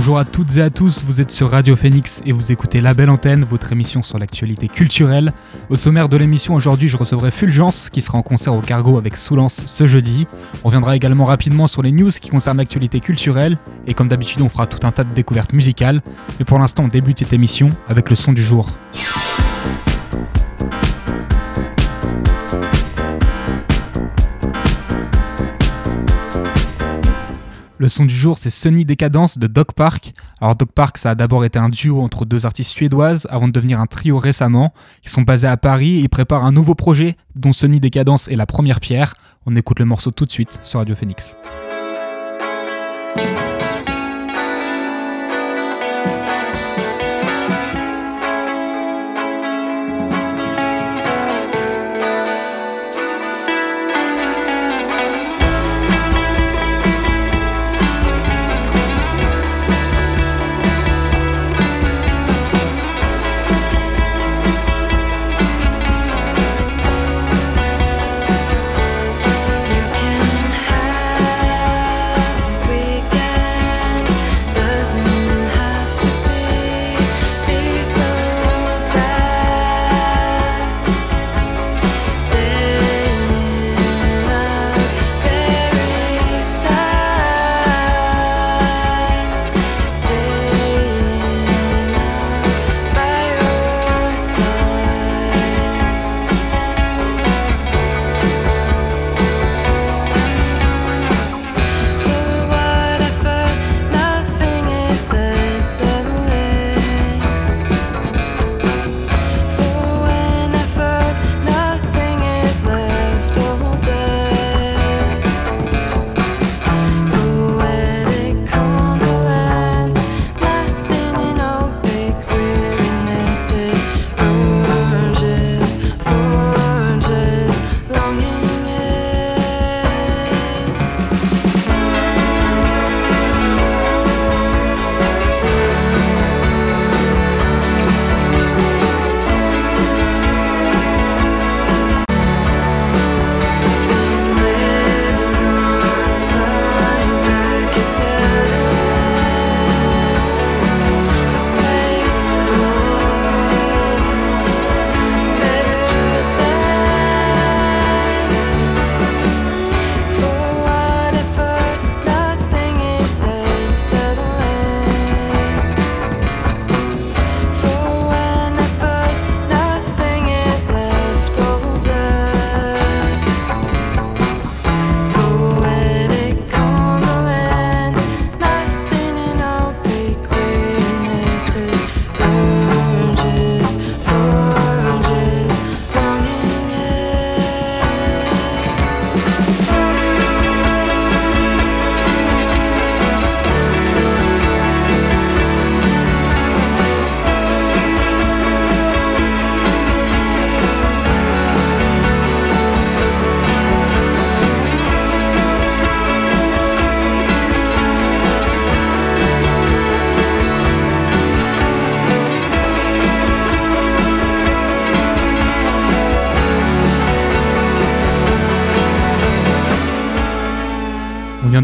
Bonjour à toutes et à tous, vous êtes sur Radio Phoenix et vous écoutez La Belle Antenne, votre émission sur l'actualité culturelle. Au sommaire de l'émission aujourd'hui, je recevrai Fulgence qui sera en concert au Cargo avec Soulance ce jeudi. On reviendra également rapidement sur les news qui concernent l'actualité culturelle et comme d'habitude, on fera tout un tas de découvertes musicales. Mais pour l'instant, on débute cette émission avec le son du jour. Le son du jour, c'est Sunny Décadence de Dog Park. Alors Dog Park, ça a d'abord été un duo entre deux artistes suédoises avant de devenir un trio récemment. Ils sont basés à Paris et ils préparent un nouveau projet dont Sunny Décadence est la première pierre. On écoute le morceau tout de suite sur Radio Phoenix.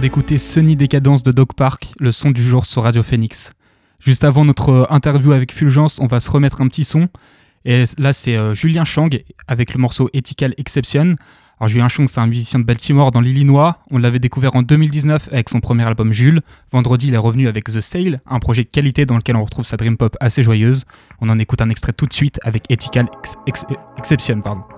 D'écouter Sunny Décadence de Dog Park, le son du jour sur Radio Phoenix. Juste avant notre interview avec Fulgence, on va se remettre un petit son. Et là, c'est euh, Julien Chang avec le morceau Ethical Exception. Alors, Julien Chang, c'est un musicien de Baltimore dans l'Illinois. On l'avait découvert en 2019 avec son premier album Jules. Vendredi, il est revenu avec The Sale, un projet de qualité dans lequel on retrouve sa dream pop assez joyeuse. On en écoute un extrait tout de suite avec Ethical Exception. Pardon.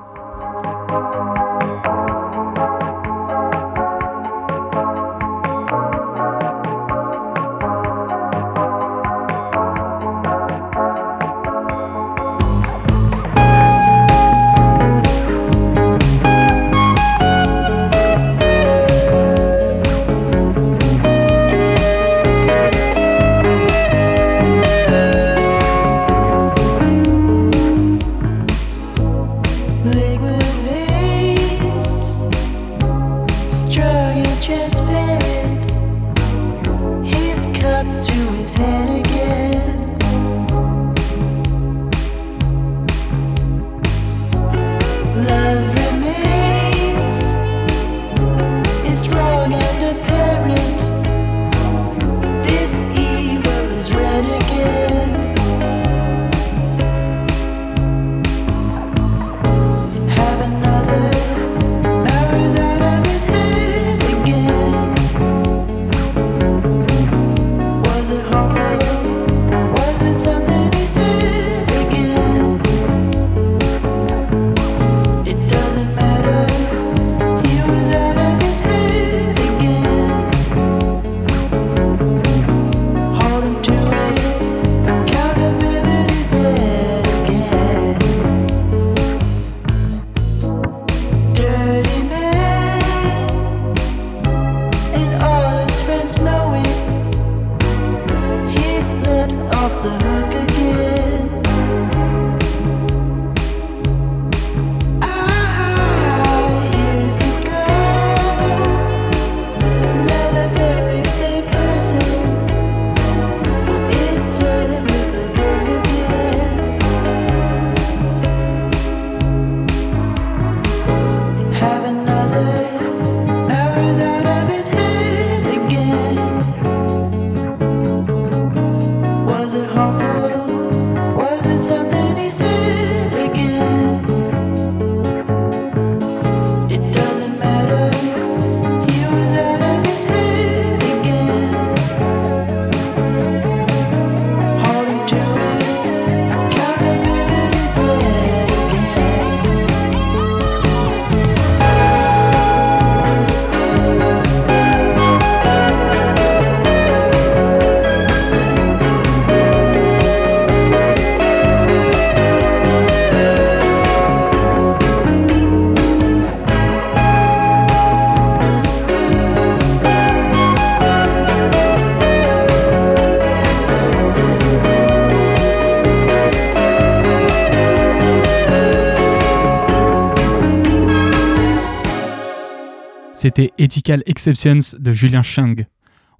C'était Ethical Exceptions de Julien Chang.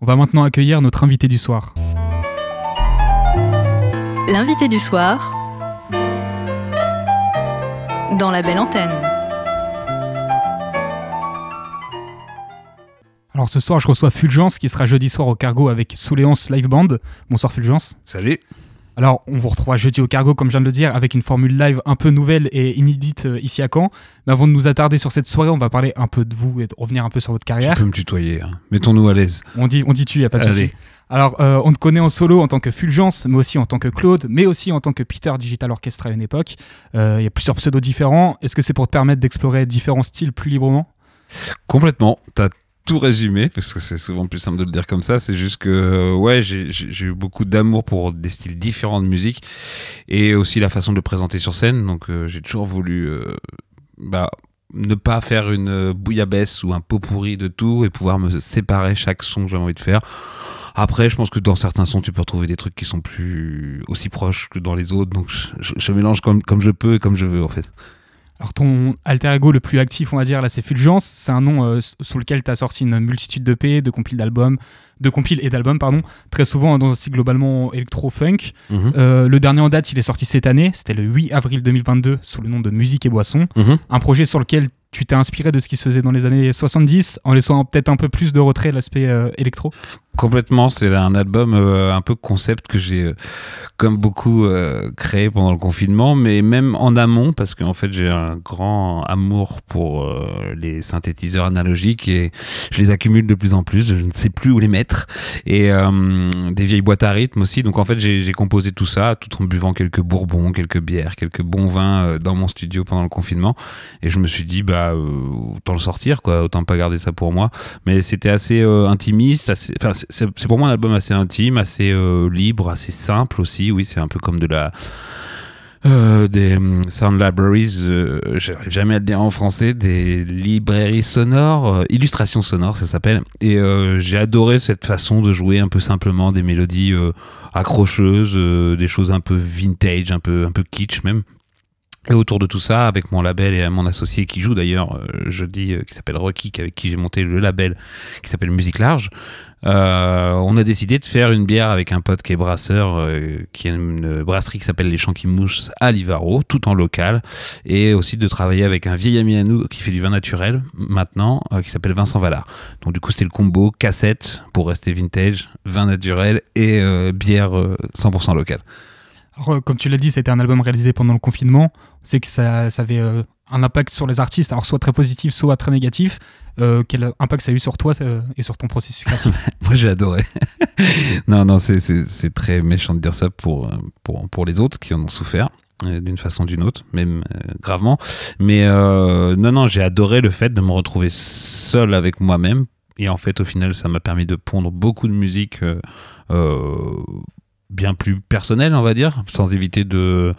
On va maintenant accueillir notre invité du soir. L'invité du soir dans la belle antenne. Alors ce soir, je reçois Fulgence qui sera jeudi soir au Cargo avec Souléance Live Band. Bonsoir Fulgence. Salut. Alors, on vous retrouvera jeudi au cargo, comme je viens de le dire, avec une formule live un peu nouvelle et inédite euh, ici à Caen. Mais avant de nous attarder sur cette soirée, on va parler un peu de vous et de revenir un peu sur votre carrière. Tu peux me tutoyer, hein. mettons-nous à l'aise. On dit, on dit tu, il n'y a pas de souci. Alors, euh, on te connaît en solo en tant que Fulgence, mais aussi en tant que Claude, mais aussi en tant que Peter Digital Orchestra à une époque. Euh, il y a plusieurs pseudos différents. Est-ce que c'est pour te permettre d'explorer différents styles plus librement? Complètement. T'as tout résumé, parce que c'est souvent plus simple de le dire comme ça, c'est juste que euh, ouais, j'ai eu beaucoup d'amour pour des styles différents de musique et aussi la façon de le présenter sur scène. Donc euh, j'ai toujours voulu euh, bah, ne pas faire une bouillabaisse ou un pot pourri de tout et pouvoir me séparer chaque son que j'avais envie de faire. Après, je pense que dans certains sons, tu peux retrouver des trucs qui sont plus aussi proches que dans les autres. Donc, je, mélange comme, comme je peux et comme je veux, en fait. Alors ton alter ego le plus actif, on va dire, là, c'est Fulgence. C'est un nom euh, sous lequel tu as sorti une multitude de P, de compiles d'albums, de compiles et d'albums, pardon, très souvent dans un style globalement électro-funk. Mhm. Euh, le dernier en date, il est sorti cette année, c'était le 8 avril 2022, sous le nom de Musique et Boisson. Mhm. Un projet sur lequel tu t'es inspiré de ce qui se faisait dans les années 70 en laissant peut-être un peu plus de retrait l'aspect euh, électro Complètement, c'est un album euh, un peu concept que j'ai, euh, comme beaucoup, créé pendant le confinement, mais même en amont, parce qu'en fait j'ai un grand amour pour les synthétiseurs analogiques et je les accumule de plus en plus, je ne sais plus où les mettre, et des vieilles boîtes à rythme aussi, donc en fait j'ai composé tout ça tout en buvant quelques bourbons, quelques bières, quelques bons vins dans mon studio pendant le confinement, et je me suis dit, bah euh, autant le sortir, quoi, autant pas garder ça pour moi. Mais c'était assez euh, intimiste, enfin, c'est pour moi un album assez intime, assez euh, libre, assez simple aussi. Oui, c'est un peu comme de la. des sound libraries, j'arrive jamais à le dire en français, des librairies sonores, illustrations sonores ça s'appelle. Et j'ai adoré cette façon de jouer un peu simplement des mélodies accrocheuses, des choses un peu vintage, un peu, un peu kitsch même. Et autour de tout ça, avec mon label et mon associé qui joue d'ailleurs euh, jeudi, euh, qui s'appelle Rocky, avec qui j'ai monté le label qui s'appelle Musique Large, euh, on a décidé de faire une bière avec un pote qui est brasseur, qui a une brasserie qui s'appelle Les Champs qui Moussent à Livaro, tout en local, et aussi de travailler avec un vieil ami à nous qui fait du vin naturel maintenant, qui s'appelle Vincent Vallard. Donc du coup c'était le combo cassette pour rester vintage, vin naturel et bière 100% locale. Euh, comme tu l'as dit, c'était un album réalisé pendant le confinement. C'est que ça, avait euh, un impact sur les artistes, alors soit très positif, soit très négatif. Euh, quel impact ça a eu sur toi et sur ton processus créatif? Moi, j'ai adoré. non, non, c'est très méchant de dire ça pour, pour, pour les autres qui en ont souffert d'une façon ou d'une autre, même gravement. Mais non, non, j'ai adoré le fait de me retrouver seul avec moi-même. Et en fait, au final, ça m'a permis de pondre beaucoup de musique bien plus personnel, on va dire, sans éviter de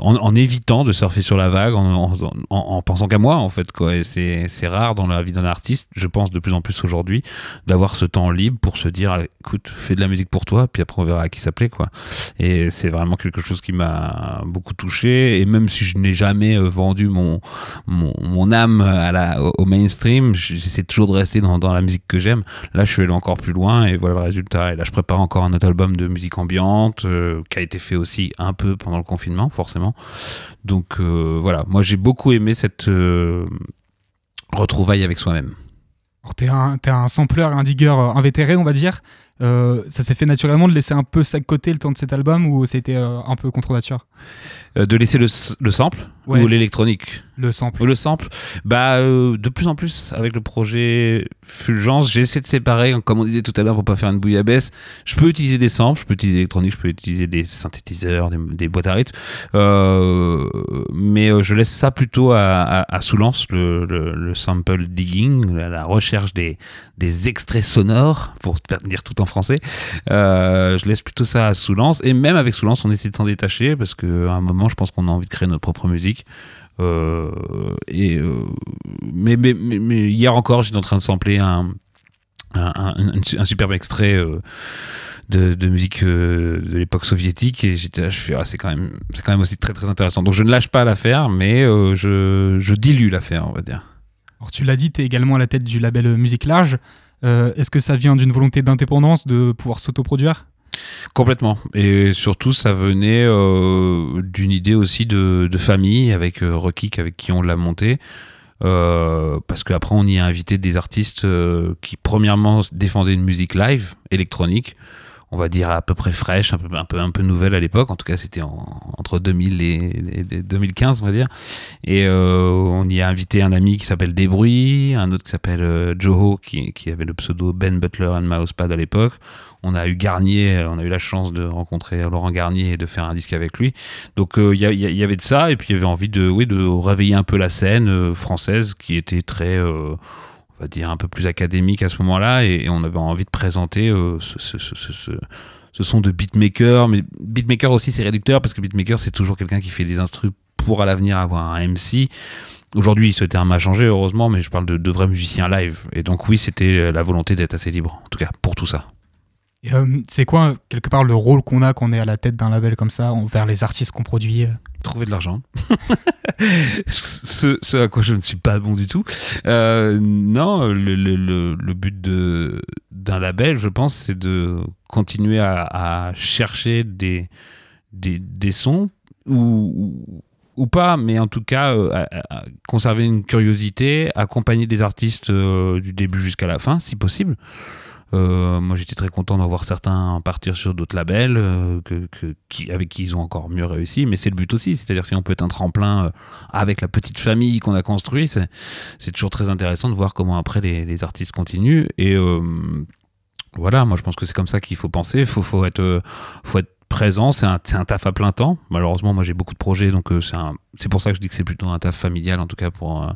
en, évitant de surfer sur la vague, en, en, pensant qu'à moi en fait quoi. Et c'est rare dans la vie d'un artiste, je pense de plus en plus aujourd'hui, d'avoir ce temps libre pour se dire écoute, fais de la musique pour toi, puis après on verra à qui ça plaît quoi. Et c'est vraiment quelque chose qui m'a beaucoup touché. Et même si je n'ai jamais euh, vendu mon, mon, âme à la, au mainstream, j'essaie toujours de rester dans, dans la musique que j'aime. Là, je suis allé encore plus loin et voilà le résultat. Et là, je prépare encore un autre album de musique ambiante euh, qui a été fait aussi un peu pendant le confinement, forcément. Donc euh, voilà, moi j'ai beaucoup aimé cette retrouvaille avec soi-même. T'es un, es un sampleur, un digger invétéré, on va dire. Euh, ça s'est fait naturellement de laisser un peu ça de côté le temps de cet album ou c'était euh, un peu contre nature? Euh, De laisser le, le sample ou l'électronique Le sample. Le sample. Bah, de plus en plus, avec le projet Fulgence, j'ai essayé de séparer, comme on disait tout à l'heure, pour pas faire une bouillabaisse. Je peux utiliser des samples, je peux utiliser l'électronique, je peux utiliser des synthétiseurs, des, boîtes à rythme. mais je laisse ça plutôt à, à, Soulance, le, le, sample digging, la, recherche des, des extraits sonores, pour dire tout en français. Euh, je laisse plutôt ça à Soulance. Et même avec Soulance, on essaie de s'en détacher parce qu'à un moment, je pense qu'on a envie de créer notre propre musique. Euh, euh, mais, hier encore, j'étais en train de sampler un, superbe extrait. De, de, musique de l'époque soviétique et j'étais là je fais ah, c'est quand même c'est quand même aussi très intéressant. Donc je ne lâche pas l'affaire mais je, dilue l'affaire on va dire. Alors tu l'as dit tu es également à la tête du label Musique Large. Euh, est-ce que ça vient d'une volonté d'indépendance, de pouvoir s'autoproduire? Complètement. Et surtout, ça venait euh, d'une idée aussi de, famille avec euh, avec qui on l'a monté. Euh, parce qu'après, on y a invité des artistes qui, premièrement, défendaient une musique live, électronique, on va dire à peu près fraîche, un peu, un peu, nouvelle à l'époque. En tout cas, c'était entre 2000 et, 2015, on va dire. Et euh, on y a invité un ami qui s'appelle Débruit, un autre qui s'appelle euh, Joho, qui, qui, avait le pseudo Ben Butler and Mousepad à l'époque. On a eu Garnier, on a eu la chance de rencontrer Laurent Garnier et de faire un disque avec lui. Donc euh, il y, avait de ça, et puis il y avait envie de, de réveiller un peu la scène française qui était très on va dire, un peu plus académique à ce moment-là, et, on avait envie de présenter euh, ce, son de beatmaker, mais beatmaker aussi c'est réducteur, parce que beatmaker c'est toujours quelqu'un qui fait des instruments pour à l'avenir avoir un MC. Aujourd'hui, ce terme a changé, heureusement, mais je parle de vrais musiciens live. Et donc oui, c'était la volonté d'être assez libre, en tout cas, pour tout ça. Euh, c'est quoi, quelque part, le rôle qu'on a quand on est à la tête d'un label comme ça, envers les artistes qu'on produit euh Trouver de l'argent. ce, à quoi je ne suis pas bon du tout. Euh, non, le, but d'un label, je pense, c'est de continuer à, chercher des, des, des, sons ou, ou, pas, mais en tout cas, à, conserver une curiosité, accompagner des artistes du début jusqu'à la fin, si possible. Euh, moi, j'étais très content d'en voir certains partir sur d'autres labels euh, avec qui ils ont encore mieux réussi. Mais c'est le but aussi. C'est-à-dire, si on peut être un tremplin euh, avec la petite famille qu'on a construit, c'est toujours très intéressant de voir comment après les, artistes continuent. Et voilà, moi, je pense que c'est comme ça qu'il faut penser. Il faut, être, présent. C'est un, un, taf à plein temps. Malheureusement, moi, j'ai beaucoup de projets. Donc, c'est pour ça que je dis que c'est plutôt un taf familial, en tout cas, pour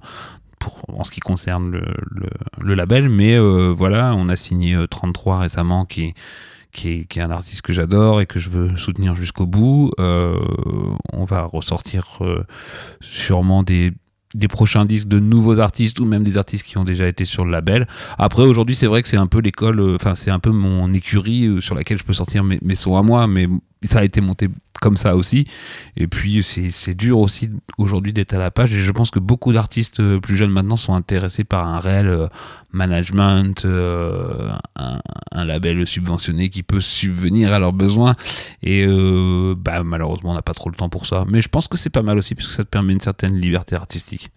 en ce qui concerne le, label. Mais euh, voilà, on a signé 33 euh, récemment qui, qui est, qui est, un artiste que j'adore et que je veux soutenir jusqu'au bout. Euh, on va ressortir sûrement des, des prochains disques de nouveaux artistes ou même des artistes qui ont déjà été sur le label. Après, aujourd'hui, c'est vrai que c'est un peu l'école, enfin, c'est un peu mon écurie sur laquelle je peux sortir mes, mes sons à moi, mais ça a été monté comme ça aussi. Et puis, c'est dur aussi aujourd'hui d'être à la page. Et je pense que beaucoup d'artistes euh, plus jeunes maintenant sont intéressés par un réel euh, management, euh, un, label subventionné qui peut subvenir à leurs besoins. Et bah, malheureusement, on n'a pas trop le temps pour ça. Mais je pense que c'est pas mal aussi, puisque ça te permet une certaine liberté artistique.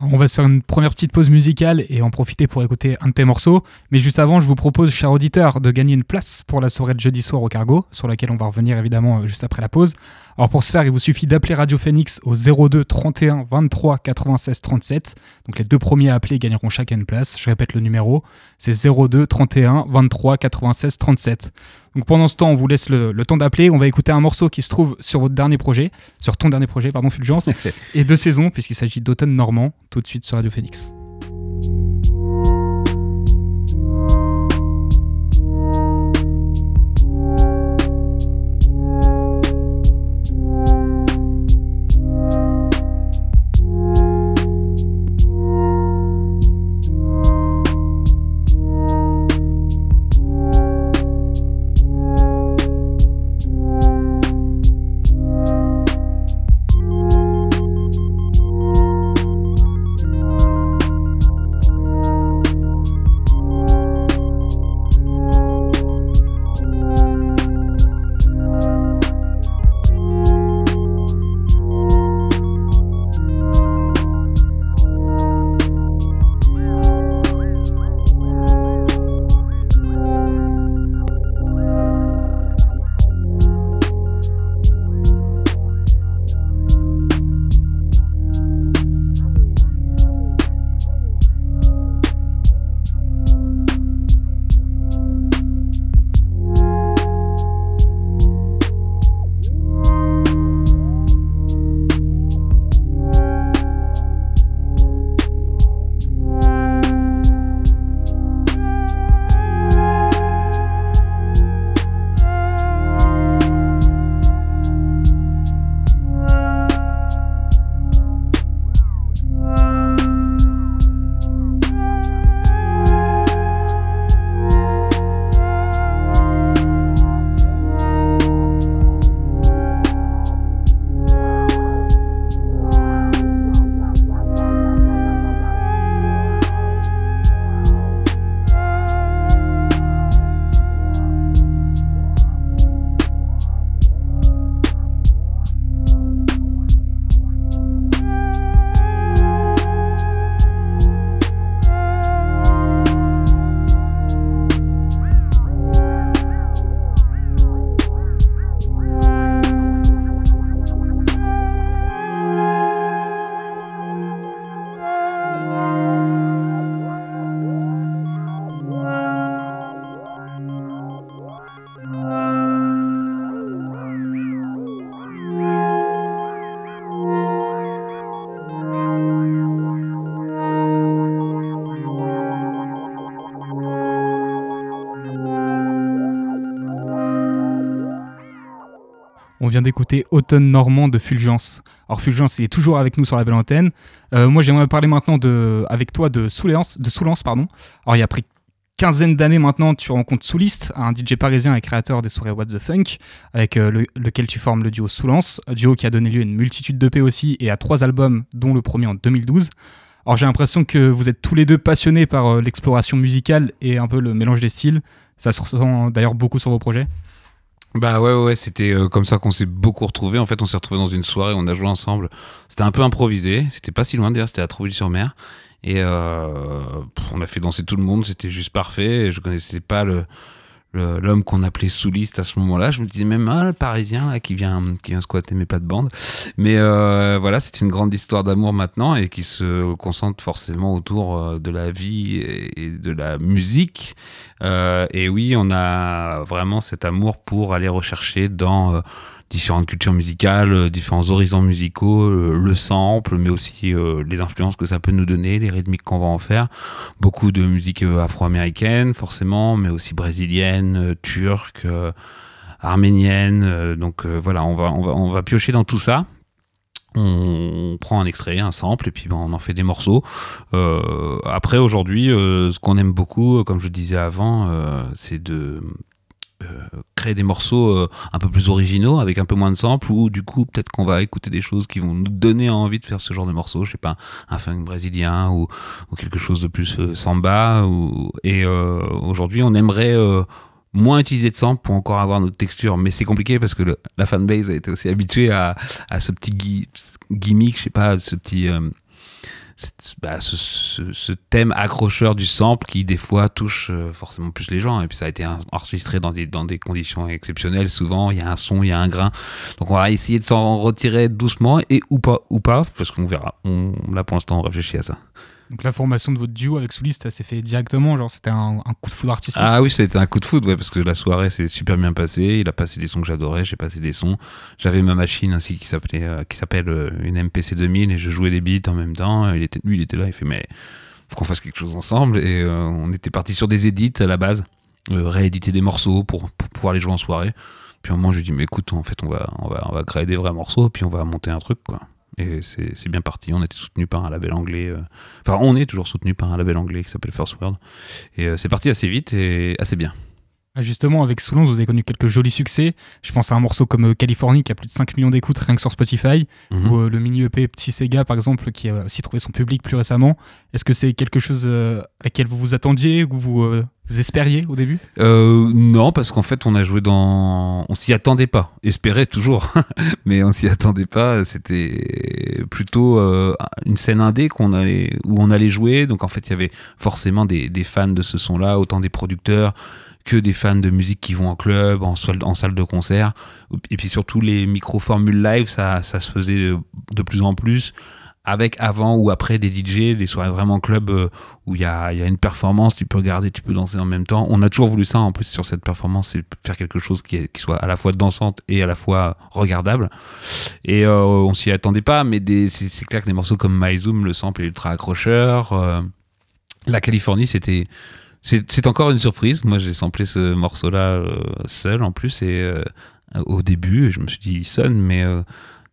On va se faire une première petite pause musicale et en profiter pour écouter un de tes morceaux. Mais juste avant, je vous propose, cher auditeur, de gagner une place pour la soirée de jeudi soir au Cargo, sur laquelle on va revenir évidemment juste après la pause. Alors pour ce faire, il vous suffit d'appeler Radio Phoenix au 02 31 23 96 37. Donc les deux premiers à appeler gagneront chacun une place. Je répète le numéro, c'est 02 31 23 96 37. Donc pendant ce temps, on vous laisse le, temps d'appeler. On va écouter un morceau qui se trouve sur votre dernier projet, sur ton dernier projet, pardon, Fulgence, et de saison, puisqu'il s'agit d'automne normand, tout de suite sur Radio Phoenix. Vient d'écouter Automne Normand de Fulgence. Alors Fulgence est toujours avec nous sur la belle antenne. Euh, moi j'aimerais parler maintenant de, avec toi de Soulance, de Soulance pardon. Alors il y a pris quinzaine d'années maintenant, tu rencontres Souliste, un DJ parisien et créateur des soirées What the Funk, avec euh, lequel tu formes le duo Soulance, duo qui a donné lieu à une multitude d'EP aussi et à trois albums, dont le premier en 2012. Alors j'ai l'impression que vous êtes tous les deux passionnés par euh, l'exploration musicale et un peu le mélange des styles. Ça se ressent d'ailleurs beaucoup sur vos projets. Bah ouais, ouais, c'était euh, comme ça qu'on s'est beaucoup retrouvés. En fait, on s'est retrouvés dans une soirée, on a joué ensemble. C'était un peu improvisé, c'était pas si loin d'ailleurs, c'était à Trouville-sur-Mer. Et euh, on a fait danser tout le monde, c'était juste parfait. Je connaissais pas le, l'homme qu'on appelait souliste à ce moment-là. Je me disais même, ah, le parisien là, qui, vient, qui vient squatter mes pas de bande. Mais euh, voilà, c'est une grande histoire d'amour maintenant et qui se concentre forcément autour euh, de la vie et de la musique. Euh, et oui, on a vraiment cet amour pour aller rechercher dans différentes cultures musicales, euh, différents horizons musicaux, euh, le sample, mais aussi euh, les influences que ça peut nous donner, les rythmiques qu'on va en faire. Beaucoup de musique afro-américaine, forcément, mais aussi brésilienne, turque, arménienne. donc voilà, on va, on, va, on va piocher dans tout ça. On prend un extrait, un sample, et puis ben, on en fait des morceaux. après, aujourd'hui, ce qu'on aime beaucoup, comme je le disais avant, c'est de créer des morceaux euh, un peu plus originaux avec un peu moins de samples ou du coup peut-être qu'on va écouter des choses qui vont nous donner envie de faire ce genre de morceaux je sais pas un funk brésilien ou, quelque chose de plus euh, samba ou, et aujourd'hui on aimerait moins utiliser de samples pour encore avoir notre texture mais c'est compliqué parce que la fanbase a été aussi habituée à ce petit gimmick je sais pas ce petit bah, ce, thème accrocheur du sample qui des fois touche euh, forcément plus les gens. Et puis ça a été enregistré dans des, conditions exceptionnelles. Souvent il y a un son il y a un grain. Donc on va essayer de s'en retirer doucement et ou pas ou pas parce qu'on verra. On, là pour l'instant on réfléchit à ça donc la formation de votre duo avec Souliste, ça s'est fait directement, genre c'était un, coup de foudre artistique Ah oui, c'était un coup de foudre, ouais, parce que la soirée s'est super bien passée, il a passé des sons que j'adorais, j'ai passé des sons. J'avais ma machine aussi qui s'appelait euh, qui s'appelle euh, une MPC 2000 et je jouais des beats en même temps. Il était, lui, il était là, il fait mais faut qu'on fasse quelque chose ensemble et euh, on était parti sur des edits à la base, rééditer des morceaux pour, pouvoir les jouer en soirée. Puis un moment, je lui dis mais écoute, en fait, on va, on va, on va créer des vrais morceaux, puis on va monter un truc, quoi. Et c'est bien parti. On était soutenu par un label anglais. Euh, enfin, on est toujours soutenu par un label anglais qui s'appelle First World. Et euh, c'est parti assez vite et assez bien. Ah, justement, avec Soulons, vous avez connu quelques jolis succès. Je pense à un morceau comme euh, Californie qui a plus de 5 millions d'écoutes rien que sur Spotify, mhm. ou le mini EP Petit Sega par exemple qui a aussi trouvé son public plus récemment. Est-ce que c'est quelque chose à laquelle vous vous attendiez ou vous vous espériez au début? Euh, Non, parce qu'en fait, on a joué dans. On s'y attendait pas. Espérait toujours, mais on s'y attendait pas. C'était plutôt euh, une scène indé qu'on allait... où on allait jouer. Donc en fait, il y avait forcément des, des fans de ce son-là, autant des producteurs que des fans de musique qui vont en club, en, salle de concert. Et puis surtout, les micro-formules live, ça, se faisait de plus en plus avec avant ou après des DJ, des soirées vraiment club euh, où il y a, une performance, tu peux regarder, tu peux danser en même temps. On a toujours voulu ça en plus sur cette performance, c'est faire quelque chose qui, qui, soit à la fois dansante et à la fois regardable. Et euh, on s'y attendait pas, mais c'est clair que des morceaux comme My Zoom, le sample est ultra accrocheur. Euh, la Californie, c'était c'est encore une surprise. Moi, j'ai samplé ce morceau-là seul en plus et au début, je me suis dit il sonne, mais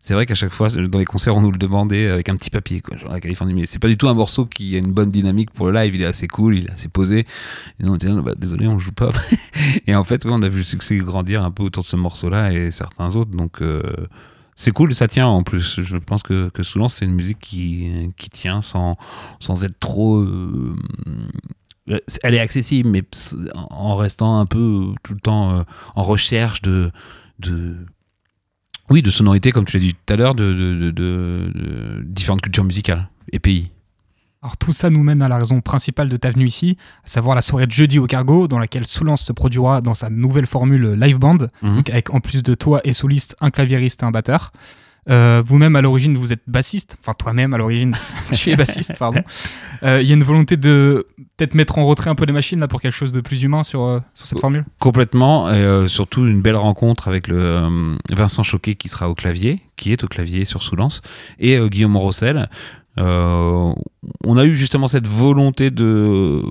c'est vrai qu'à chaque fois, dans les concerts, on nous le demandait avec un petit papier, quoi, genre la Californie. Mais c'est pas du tout un morceau qui a une bonne dynamique pour le live. Il est assez cool, il est assez posé. Et on était bah, désolé, on joue pas. et en fait, on a vu le succès grandir un peu autour de ce morceau-là et certains autres. Donc, euh, c'est cool, ça tient en plus. Je pense que, que souvent, c'est une musique qui, qui tient sans, sans être trop. Euh, elle est accessible, mais en restant un peu tout le temps euh, en recherche de. de oui, de sonorité, comme tu l'as dit tout à l'heure, de, différentes cultures musicales et pays. Alors tout ça nous mène à la raison principale de ta venue ici, à savoir la soirée de jeudi au Cargo, dans laquelle Soulance se produira dans sa nouvelle formule live band, mhm. avec en plus de toi et soliste, un claviériste et un batteur. Euh, vous-même, à l'origine, vous êtes bassiste. Enfin, toi-même, à l'origine, tu es bassiste, pardon. Euh, il y a une volonté de peut-être mettre en retrait un peu les machines là, pour quelque chose de plus humain sur, euh, sur cette formule? Complètement. Et surtout, une belle rencontre avec le Vincent Choquet qui sera au clavier, qui est au clavier sur Soulance, et Guillaume Rossel. on a eu justement cette volonté de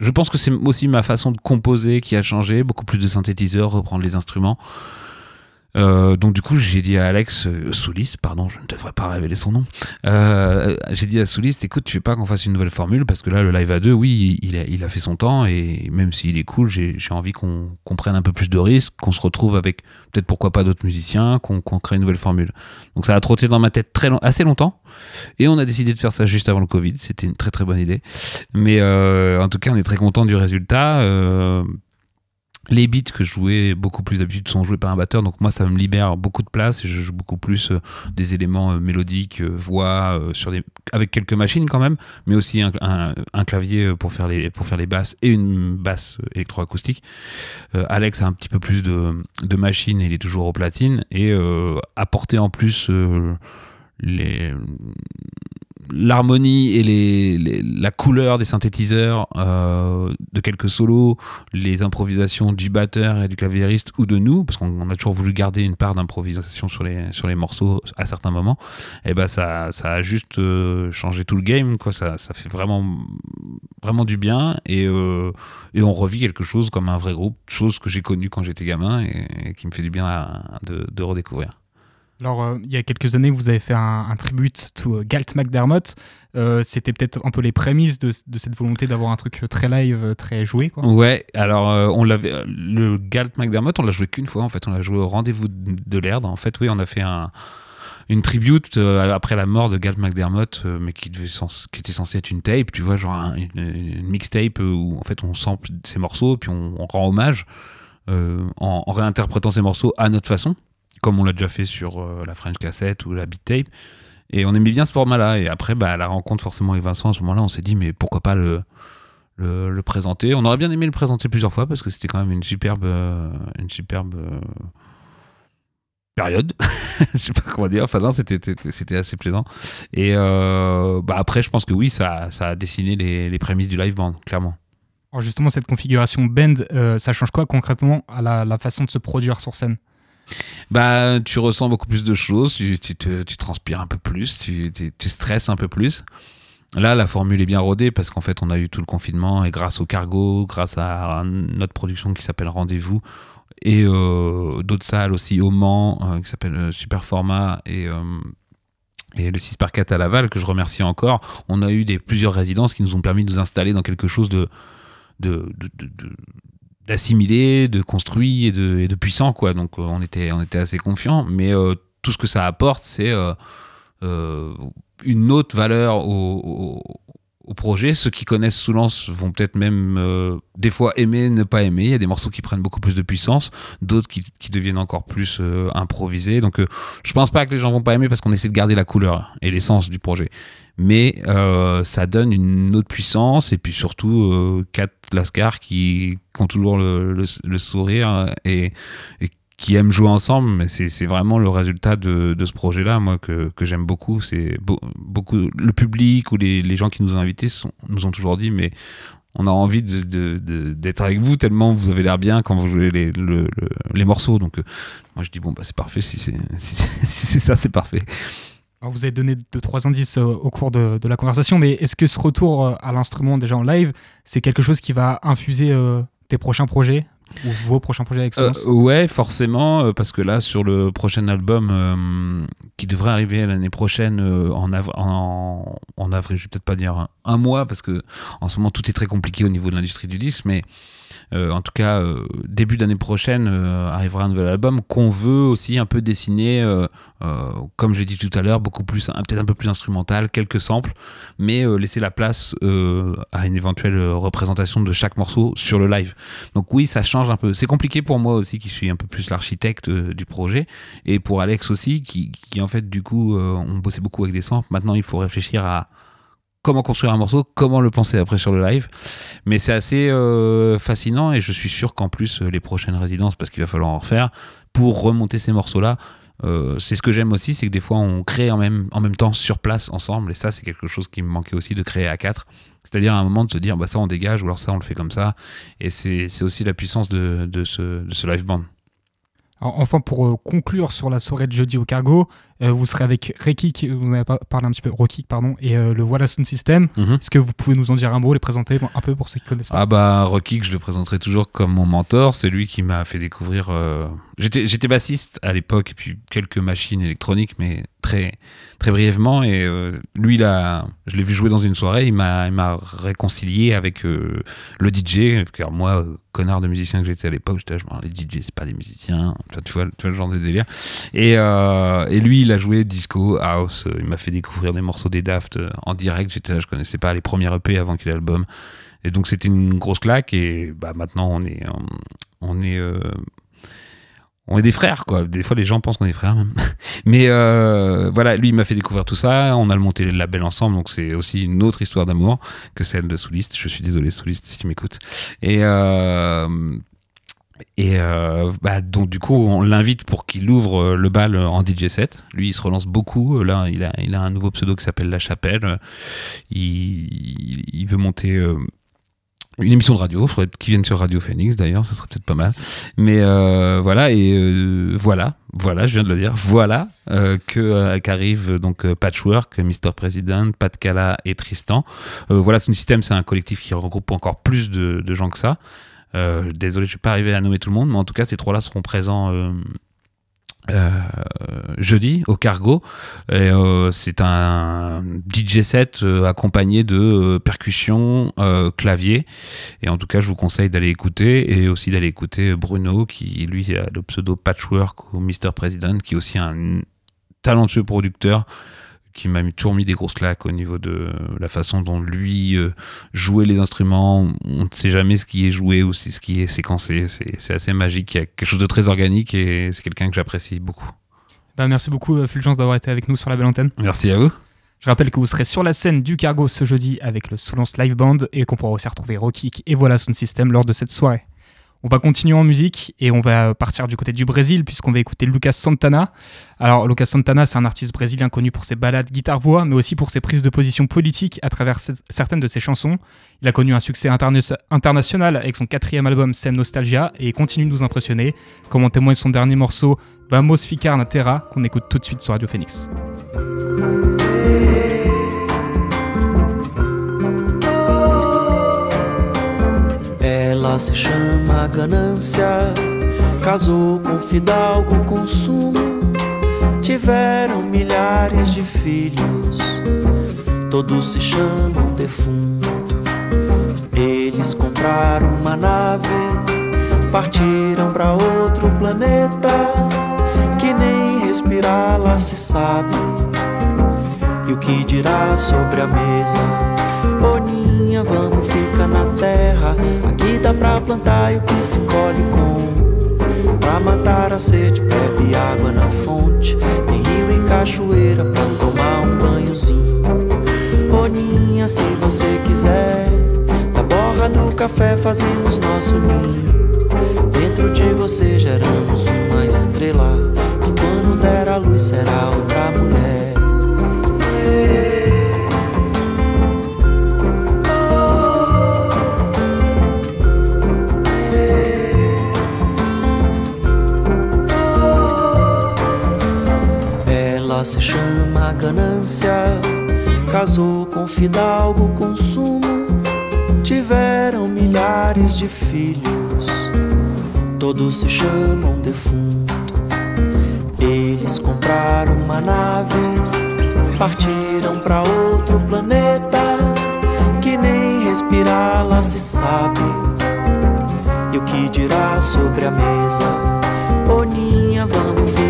je pense que c'est aussi ma façon de composer qui a changé, beaucoup plus de synthétiseurs, reprendre les instruments. Euh, donc du coup, j'ai dit à Alex euh, Souliste, pardon, je ne devrais pas révéler son nom. Euh, j'ai dit à Souliste, écoute, tu veux pas qu'on fasse une nouvelle formule? Parce que là, le live à deux, oui, il a, fait son temps et même s'il est cool, j'ai envie qu'on prenne un peu plus de risques, qu'on se retrouve avec peut-être pourquoi pas d'autres musiciens, qu'on crée une nouvelle formule. Donc ça a trotté dans ma tête assez longtemps et on a décidé de faire ça juste avant le Covid. C'était une très très bonne idée. Mais en tout cas, on est très content du résultat les beats que je jouais beaucoup plus d'habitude sont joués par un batteur. Donc moi ça me libère beaucoup de place et je joue beaucoup plus euh, des éléments euh, mélodiques euh, voix avec quelques machines quand même mais aussi un, clavier pour faire les pour faire les basses et une basse électroacoustique. Alex a un petit peu plus de, de machines il est toujours au platine. Et apporter en plus les l'harmonie et les, la couleur des synthétiseurs, euh, de quelques solos, les improvisations du batteur et du claviériste ou de nous, parce qu'on a toujours voulu garder une part d'improvisation sur les, sur les morceaux à certains moments, et eh ben ça, ça a juste euh, changé tout le game, quoi. Ça, ça fait vraiment, vraiment du bien et, euh, et on revit quelque chose comme un vrai groupe, chose que j'ai connue quand j'étais gamin et, qui me fait du bien de, de redécouvrir. Alors, euh, il y a quelques années, vous avez fait un, tribute to euh, Galt McDermott. Euh, c'était peut-être un peu les prémices de, cette volonté d'avoir un truc très live, très joué. Quoi. Ouais, alors on l'avait. Le Galt McDermott, on l'a joué qu'une fois en fait. On l'a joué au rendez-vous de l'Erde. En fait, oui, on a fait un, une tribute après la mort de Galt McDermott, mais qui, était censé être une tape, tu vois, genre une, mixtape où en fait on sample ces morceaux, puis on, rend hommage en, en réinterprétant ces morceaux à notre façon comme on l'a déjà fait sur euh, la French Cassette ou la Beat Tape. Et on aimait bien ce format-là. Et après, bah, la rencontre forcément avec Vincent, à ce moment-là, on s'est dit, mais pourquoi pas le, le, présenter On aurait bien aimé le présenter plusieurs fois parce que c'était quand même une superbe, euh, une superbe euh, période. je sais pas comment dire. Enfin, non, c'était, assez plaisant. Et bah, après, je pense que oui, ça, ça a dessiné les, prémices du live band, clairement. Alors justement, cette configuration band, ça change quoi concrètement à la façon de se produire sur scène? Bah, tu ressens beaucoup plus de choses, tu, tu, tu transpires un peu plus, tu, tu, stresses un peu plus. Là, la formule est bien rodée parce qu'en fait, on a eu tout le confinement et grâce au cargo, grâce à notre production qui s'appelle Rendez-vous et euh, d'autres salles aussi au Mans euh, qui s'appelle euh, Super Format et, et le 6 par 4 à Laval que je remercie encore. On a eu des, plusieurs résidences qui nous ont permis de nous installer dans quelque chose de, de, de d'assimiler, de construit et de, de, puissant quoi. Donc euh, on était on était assez confiant, mais euh, tout ce que ça apporte, c'est euh, une autre valeur au, au, projet. Ceux qui connaissent Soulance vont peut-être même des fois aimer, ne pas aimer. Il y a des morceaux qui prennent beaucoup plus de puissance, d'autres qui, qui, deviennent encore plus improvisés. Donc je pense pas que les gens vont pas aimer parce qu'on essaie de garder la couleur et l'essence du projet mais euh, ça donne une autre puissance et puis surtout euh, quatre Lascar qui, qui, ont toujours le, le, sourire et, qui aiment jouer ensemble. Mais c'est vraiment le résultat de, de ce projet là moi que, que j'aime beaucoup. C'est beaucoup le public ou les, les, gens qui nous ont invités sont, nous ont toujours dit mais on a envie d'être de, de, avec vous tellement vous avez l'air bien quand vous jouez les, les morceaux. Donc euh, moi je dis bon bah c'est parfait. Si c'est si ça c'est parfait vous avez donné deux, trois indices euh, au cours de, la conversation, mais est-ce que ce retour euh, à l'instrument déjà en live, c'est quelque chose qui va infuser euh, tes prochains projets ou vos prochains projets avec Sonos Ouais, forcément, parce que là, sur le prochain album qui devrait arriver l'année prochaine en, en, avril, je vais peut-être pas dire un, mois, parce que en ce moment tout est très compliqué au niveau de l'industrie du disque, mais euh, en tout cas, euh, début d'année prochaine, euh, arrivera un nouvel album qu'on veut aussi un peu dessiner, comme j'ai dit tout à l'heure, beaucoup plus, peut-être un peu plus instrumental, quelques samples, mais laisser la place à une éventuelle représentation de chaque morceau sur le live. Donc oui, ça change un peu. C'est compliqué pour moi aussi, qui suis un peu plus l'architecte du projet, et pour Alex aussi, qui, qui en fait, du coup, on bossait beaucoup avec des samples. Maintenant, il faut réfléchir à comment construire un morceau, comment le penser après sur le live. Mais c'est assez euh, fascinant et je suis sûr qu'en plus, euh, les prochaines résidences, parce qu'il va falloir en refaire, pour remonter ces morceaux-là, euh, c'est ce que j'aime aussi, c'est que des fois on crée en même, temps sur place ensemble, et ça c'est quelque chose qui me manquait aussi de créer à quatre. C'est-à-dire à un moment de se dire bah ça on dégage ou alors ça on le fait comme ça, et c'est aussi la puissance de, de, ce, de ce live band. Enfin, pour euh, conclure sur la soirée de jeudi au cargo, euh, vous serez avec Rekik, vous avez parlé un petit peu, Rokik, pardon, et euh, le Voilà Sound System. Mhm. Est-ce que vous pouvez nous en dire un mot, les présenter un peu pour ceux qui connaissent pas? Ah bah, Rokik, je le présenterai toujours comme mon mentor. C'est lui qui m'a fait découvrir j'étais bassiste à l'époque et puis quelques machines électroniques, mais très très brièvement. Et euh, lui, là, je l'ai vu jouer dans une soirée. Il m'a réconcilié avec euh, le DJ, car moi, connard de musicien que j'étais à l'époque, j'étais les DJ, c'est pas des musiciens. tu, vois, tu vois le genre de délire. Et, et lui, il a joué disco, house. Il m'a fait découvrir des morceaux des Daft en direct. J'étais là, je connaissais pas les premiers EP avant qu'il ait l'album. Et donc c'était une grosse claque et bah, maintenant on est, on est, euh, on est des frères quoi. Des fois les gens pensent qu'on est frères même. Mais euh, voilà, lui il m'a fait découvrir tout ça. On a monté le label ensemble, donc c'est aussi une autre histoire d'amour que celle de Souliste. Je suis désolé Souliste si tu m'écoutes. Et euh, et bah, donc du coup, on l'invite pour qu'il ouvre le bal en DJ set. Lui, il se relance beaucoup. Là, il a, il a un nouveau pseudo qui s'appelle La Chapelle. Il, il veut monter une émission de radio, faudrait qu'il vienne sur Radio Phoenix d'ailleurs, ça serait peut-être pas mal. Mais euh, voilà, et euh, voilà, voilà, je viens de le dire, voilà euh, que qu'arrive donc Patchwork, Mister President, Pat Cala et Tristan. voilà, ce système, c'est un collectif qui regroupe encore plus de, de gens que ça. désolé, je ne vais pas arriver à nommer tout le monde, mais en tout cas, ces trois-là seront présents euh, jeudi au Cargo. Euh, c'est un DJ set euh, accompagné de percussions, clavier. Et en tout cas, je vous conseille d'aller écouter et aussi d'aller écouter Bruno qui lui a le pseudo Patchwork ou Mr. President, qui est aussi un talentueux producteur qui m'a toujours mis des grosses claques au niveau de la façon dont lui euh, jouait les instruments. On ne sait jamais ce qui est joué ou ce qui est séquencé. C'est assez magique. Il y a quelque chose de très organique et c'est quelqu'un que j'apprécie beaucoup. Ben, merci beaucoup, euh, Fulgence, d'avoir été avec nous sur la belle antenne. Merci à vous. Je rappelle que vous serez sur la scène du Cargo ce jeudi avec le Soulance Live Band et qu'on pourra aussi retrouver Rockik et Voilà Sound System lors de cette soirée. On va continuer en musique et on va partir du côté du Brésil puisqu'on va écouter Lucas Santana. Alors Lucas Santana, c'est un artiste brésilien connu pour ses ballades guitare-voix, mais aussi pour ses prises de position politiques à travers certaines de ses chansons. Il a connu un succès international avec son quatrième album Sem Nostalgia et continue de nous impressionner, comme en témoigne son dernier morceau Vamos Ficar na Terra qu'on écoute tout de suite sur Radio Phoenix. Se chama ganância. Casou com fidalgo consumo. Tiveram milhares de filhos. Todos se chamam defunto. Eles compraram uma nave. Partiram para outro planeta. Que nem respirar lá se sabe. E o que dirá sobre a mesa? Boninha, vamos ficar na terra. Aqui dá pra plantar e o que se colhe com. Pra matar a sede, bebe água na fonte. Tem rio e cachoeira pra tomar um banhozinho. Boninha, se você quiser, da borra do café fazemos nosso ninho. Dentro de você geramos uma estrela que quando der a luz será outra mulher. Ela se chama ganância, casou com fidalgo consumo, tiveram milhares de filhos, todos se chamam defunto. Eles compraram uma nave, partiram para outro planeta, que nem respirar lá se sabe. E o que dirá sobre a mesa? Boninha, vamos ficar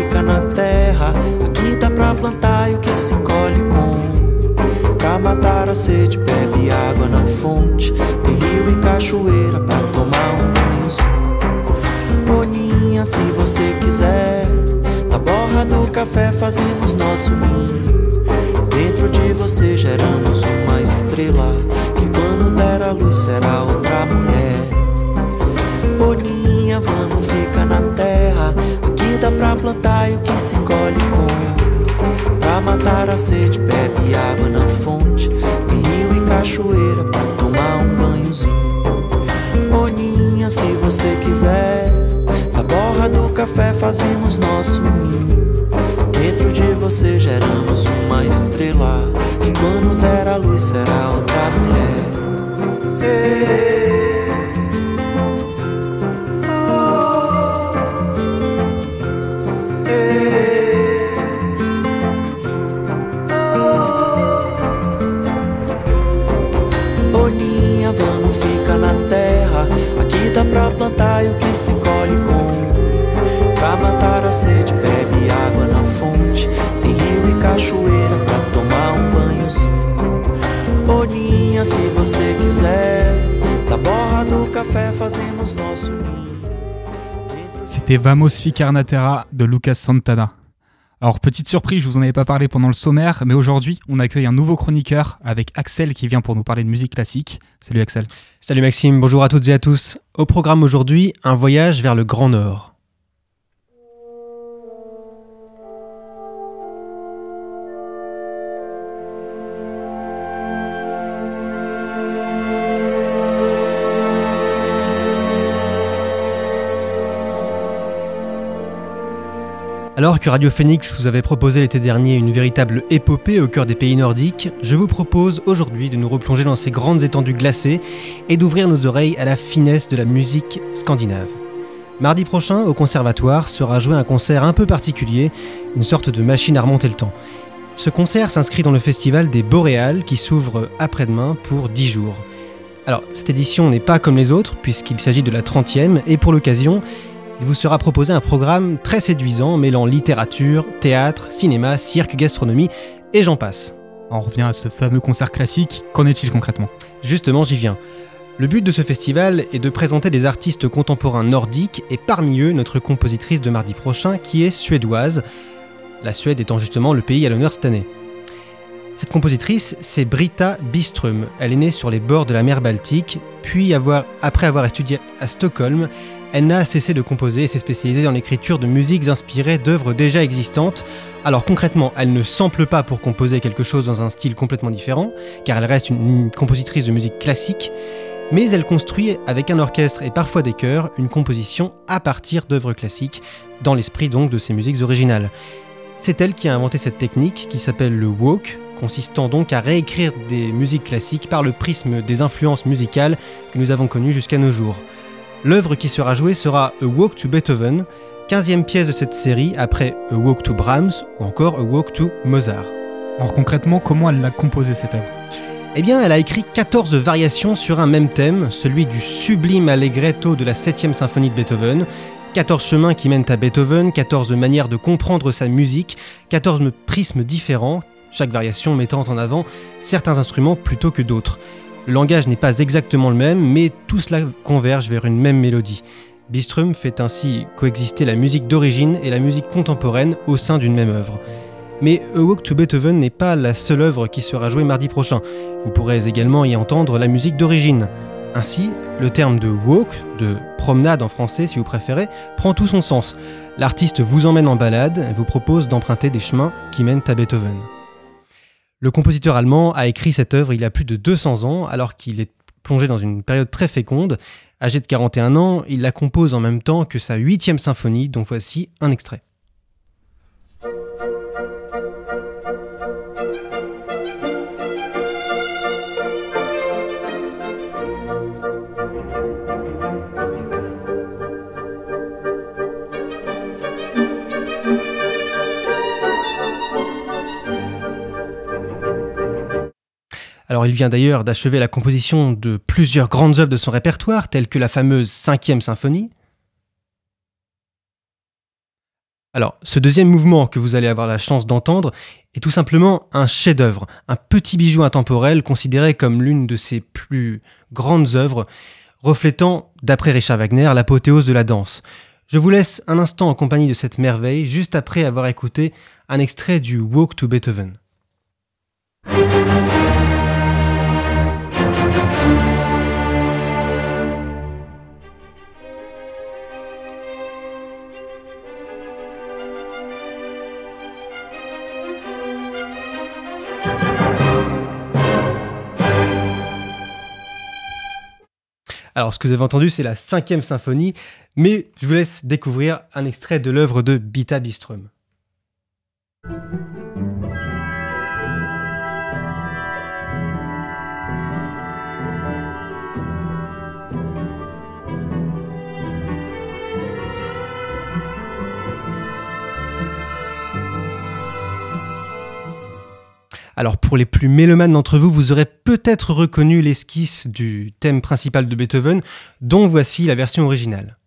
Matar a sede, bebe água na fonte. Tem rio e cachoeira pra tomar um banhozinho. Boninha, se você quiser. Na borra do café fazemos nosso ninho. Dentro de você geramos uma estrela. Que quando der a luz será outra mulher. Boninha, vamos ficar na terra. Aqui dá pra plantar e o que se colhe com. Pra matar a sede, bebe água na fonte. Tem rio e cachoeira pra tomar um banhozinho. Boninha, se você quiser. Na borra do café fazemos nosso ninho. Dentro de você geramos uma estrela. Que quando der a luz será outra mulher. se colhe com. Pra matar a sede, bebe água na fonte. Tem rio e cachoeira pra tomar um banhozinho. Oninha, se você quiser, da borra do café fazemos nosso ninho. C'était Vamos Ficar na Terra de Lucas Santana. Alors, petite surprise, je vous en avais pas parlé pendant le sommaire, mais aujourd'hui, on accueille un nouveau chroniqueur avec Axel qui vient pour nous parler de musique classique. Salut Axel. Salut Maxime, bonjour à toutes et à tous. Au programme aujourd'hui, un voyage vers le Grand Nord. Alors que Radio Phoenix vous avait proposé l'été dernier une véritable épopée au cœur des pays nordiques, je vous propose aujourd'hui de nous replonger dans ces grandes étendues glacées et d'ouvrir nos oreilles à la finesse de la musique scandinave. Mardi prochain, au conservatoire, sera joué un concert un peu particulier, une sorte de machine à remonter le temps. Ce concert s'inscrit dans le festival des Boréales qui s'ouvre après-demain pour 10 jours. Alors, cette édition n'est pas comme les autres, puisqu'il s'agit de la 30e, et pour l'occasion, il vous sera proposé un programme très séduisant mêlant littérature, théâtre, cinéma, cirque, gastronomie et j'en passe. On revient à ce fameux concert classique. Qu'en est-il concrètement? Justement, j'y viens. Le but de ce festival est de présenter des artistes contemporains nordiques et parmi eux notre compositrice de mardi prochain qui est suédoise, la Suède étant justement le pays à l'honneur cette année. Cette compositrice, c'est Britta Bistrum. Elle est née sur les bords de la mer Baltique, puis avoir, après avoir étudié à Stockholm, elle n'a cessé de composer et s'est spécialisée dans l'écriture de musiques inspirées d'œuvres déjà existantes. Alors concrètement, elle ne sample pas pour composer quelque chose dans un style complètement différent, car elle reste une compositrice de musique classique, mais elle construit avec un orchestre et parfois des chœurs une composition à partir d'œuvres classiques, dans l'esprit donc de ses musiques originales. C'est elle qui a inventé cette technique qui s'appelle le walk, consistant donc à réécrire des musiques classiques par le prisme des influences musicales que nous avons connues jusqu'à nos jours. L'œuvre qui sera jouée sera A Walk to Beethoven, 15e pièce de cette série après A Walk to Brahms ou encore A Walk to Mozart. Alors concrètement, comment elle l'a composée cette œuvre? Eh bien, elle a écrit 14 variations sur un même thème, celui du sublime allegretto de la 7e symphonie de Beethoven. 14 chemins qui mènent à Beethoven, 14 manières de comprendre sa musique, 14 prismes différents, chaque variation mettant en avant certains instruments plutôt que d'autres. Le langage n'est pas exactement le même, mais tout cela converge vers une même mélodie. Bistrum fait ainsi coexister la musique d'origine et la musique contemporaine au sein d'une même œuvre. Mais A Walk to Beethoven n'est pas la seule œuvre qui sera jouée mardi prochain. Vous pourrez également y entendre la musique d'origine. Ainsi, le terme de walk, de promenade en français si vous préférez, prend tout son sens. L'artiste vous emmène en balade et vous propose d'emprunter des chemins qui mènent à Beethoven. Le compositeur allemand a écrit cette œuvre il y a plus de 200 ans, alors qu'il est plongé dans une période très féconde. Âgé de 41 ans, il la compose en même temps que sa huitième symphonie, dont voici un extrait. Alors il vient d'ailleurs d'achever la composition de plusieurs grandes œuvres de son répertoire, telles que la fameuse cinquième symphonie. Alors, ce deuxième mouvement que vous allez avoir la chance d'entendre est tout simplement un chef-d'œuvre, un petit bijou intemporel considéré comme l'une de ses plus grandes œuvres, reflétant, d'après Richard Wagner, l'apothéose de la danse. Je vous laisse un instant en compagnie de cette merveille, juste après avoir écouté un extrait du Walk to Beethoven. Alors, ce que vous avez entendu, c'est la cinquième symphonie, mais je vous laisse découvrir un extrait de l'œuvre de Bita Bistrum. Alors pour les plus mélomanes d'entre vous, vous aurez peut-être reconnu l'esquisse du thème principal de Beethoven, dont voici la version originale.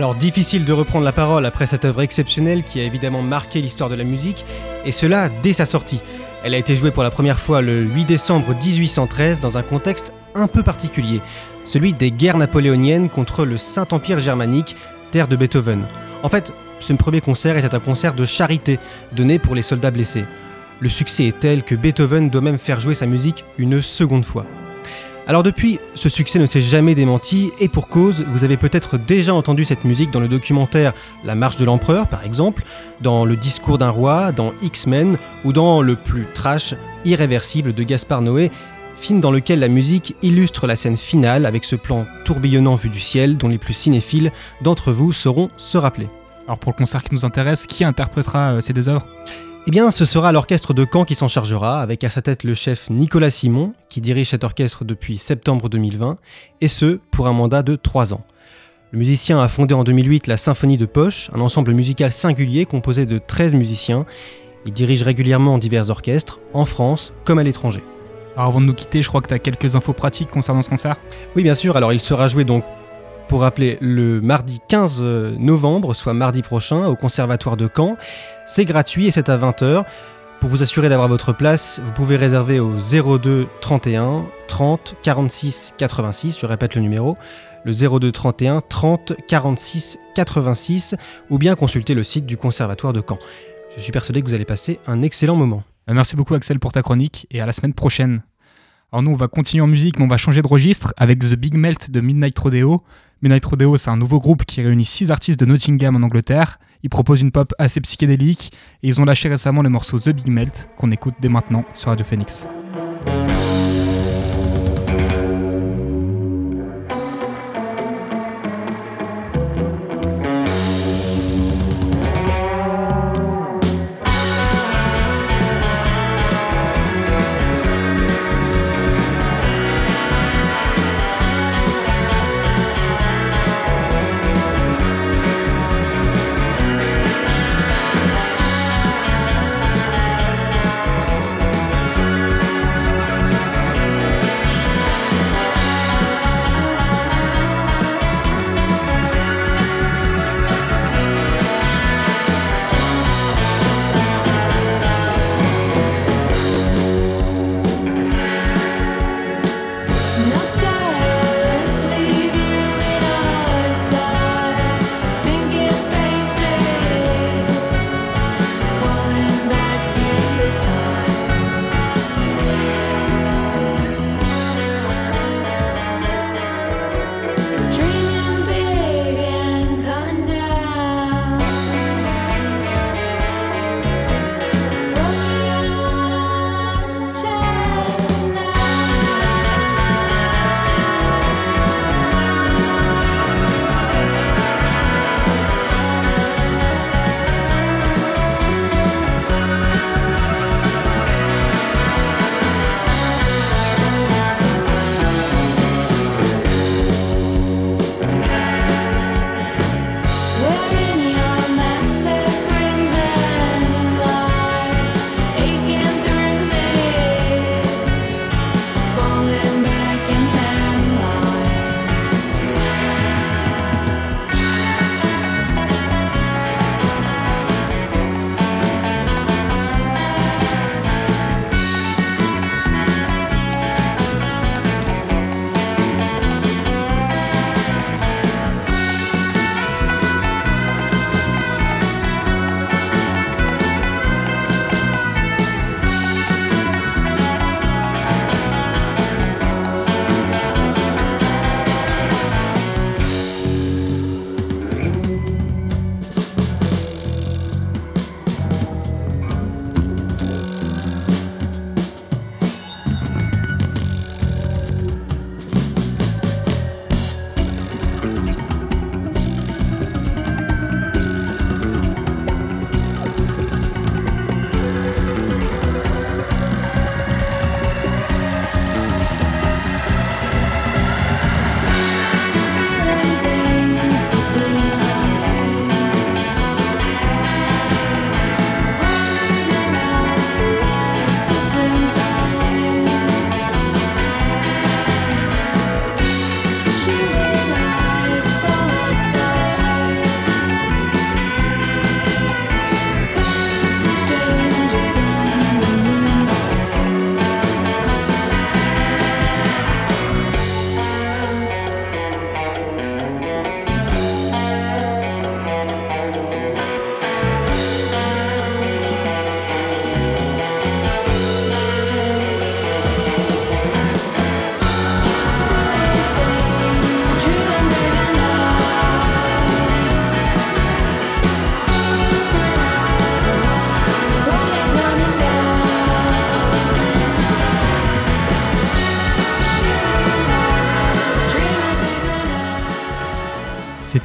Alors difficile de reprendre la parole après cette œuvre exceptionnelle qui a évidemment marqué l'histoire de la musique, et cela dès sa sortie. Elle a été jouée pour la première fois le 8 décembre 1813 dans un contexte un peu particulier, celui des guerres napoléoniennes contre le Saint-Empire germanique, terre de Beethoven. En fait, ce premier concert était un concert de charité donné pour les soldats blessés. Le succès est tel que Beethoven doit même faire jouer sa musique une seconde fois. Alors depuis, ce succès ne s'est jamais démenti, et pour cause, vous avez peut-être déjà entendu cette musique dans le documentaire La Marche de l'Empereur, par exemple, dans Le Discours d'un roi, dans X-Men, ou dans le plus trash, Irréversible de Gaspard Noé, film dans lequel la musique illustre la scène finale avec ce plan tourbillonnant vu du ciel dont les plus cinéphiles d'entre vous sauront se rappeler. Alors pour le concert qui nous intéresse, qui interprétera euh, ces deux œuvres? Eh bien, ce sera l'orchestre de Caen qui s'en chargera, avec à sa tête le chef Nicolas Simon, qui dirige cet orchestre depuis septembre 2020, et ce, pour un mandat de 3 ans. Le musicien a fondé en 2008 la Symphonie de Poche, un ensemble musical singulier composé de 13 musiciens. Il dirige régulièrement divers orchestres, en France comme à l'étranger. Alors avant de nous quitter, je crois que tu as quelques infos pratiques concernant ce concert? Oui, bien sûr. Alors il sera joué donc pour rappeler, le mardi 15 novembre, soit mardi prochain, au Conservatoire de Caen. C'est gratuit et c'est à 20h. Pour vous assurer d'avoir votre place, vous pouvez réserver au 02 31 30 46 86, je répète le numéro, le 02 31 30 46 86, ou bien consulter le site du Conservatoire de Caen. Je suis persuadé que vous allez passer un excellent moment. Merci beaucoup Axel pour ta chronique et à la semaine prochaine. Alors nous on va continuer en musique mais on va changer de registre avec The Big Melt de Midnight Rodeo. Midnight Rodeo, c'est un nouveau groupe qui réunit six artistes de Nottingham en Angleterre. Ils proposent une pop assez psychédélique et ils ont lâché récemment le morceau The Big Melt qu'on écoute dès maintenant sur Radio Phoenix.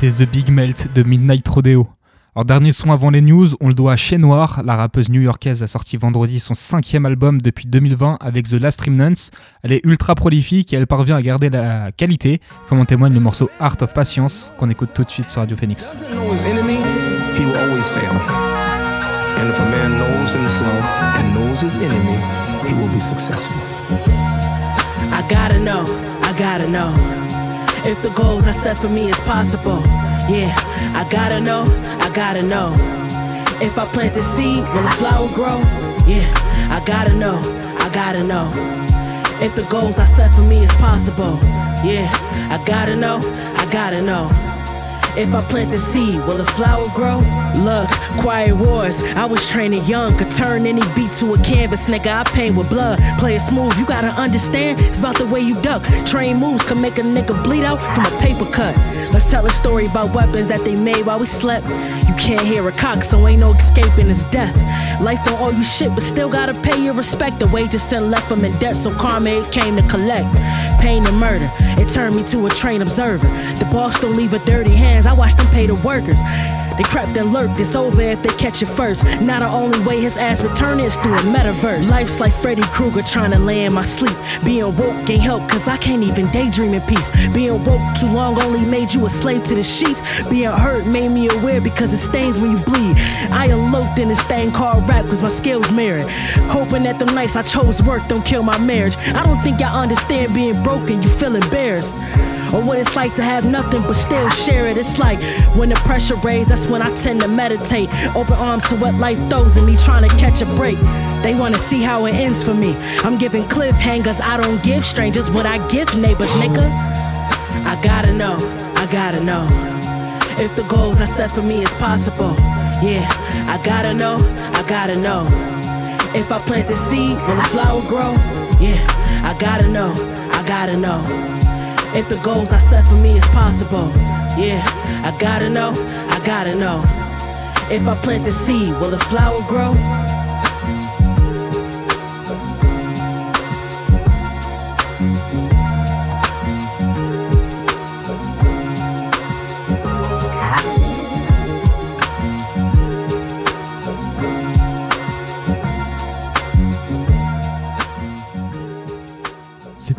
C'était The Big Melt de Midnight Rodeo. Alors, dernier son avant les news, on le doit à Chez Noir. La rappeuse new-yorkaise a sorti vendredi son cinquième album depuis 2020 avec The Last Remnants. Elle est ultra prolifique et elle parvient à garder la qualité, comme en témoigne le morceau Art of Patience qu'on écoute tout de suite sur Radio Phoenix. And if a man knows himself and knows his enemy, he will be successful. I gotta know, I gotta know if the goals I set for me is possible. Yeah, I gotta know, I gotta know. If I plant the seed, will the flower grow? Yeah, I gotta know, I gotta know. If the goals I set for me is possible. Yeah, I gotta know, I gotta know. If I plant the seed, will the flower grow? Look, quiet wars. I was training young, could turn any beat to a canvas, nigga. I paint with blood. Play it smooth, you gotta understand. It's about the way you duck. Train moves can make a nigga bleed out from a paper cut. Let's tell a story about weapons that they made while we slept. You can't hear a cock, so ain't no escaping his death. Life don't owe you shit, but still gotta pay your respect. The wages sent left them in debt, so karma it came to collect. Pain and murder, it turned me to a trained observer. The boss don't leave a dirty hands, I watch them pay the workers. They crept and lurked, it's over if they catch it first. Now the only way his ass return is through a metaverse. Life's like Freddy Krueger trying to lay in my sleep. Being woke ain't help, cause I can't even daydream in peace. Being woke too long only made you a slave to the sheets. Being hurt made me aware because it stains when you bleed. I eloped in this thing called rap cause my skills merit. Hoping that the nights I chose work don't kill my marriage. I don't think y'all understand being broken, you feel embarrassed. Or what it's like to have nothing but still share it. It's like when the pressure raised, that's when I tend to meditate. Open arms to what life throws at me, trying to catch a break. They wanna see how it ends for me. I'm giving cliffhangers, I don't give strangers what I give neighbors, nigga. I gotta know, I gotta know. If the goals I set for me is possible. Yeah, I gotta know, I gotta know. If I plant the seed, will the flower grow? Yeah, I gotta know, I gotta know. If the goals I set for me is possible. Yeah, I gotta know, I gotta know. If I plant the seed, will the flower grow?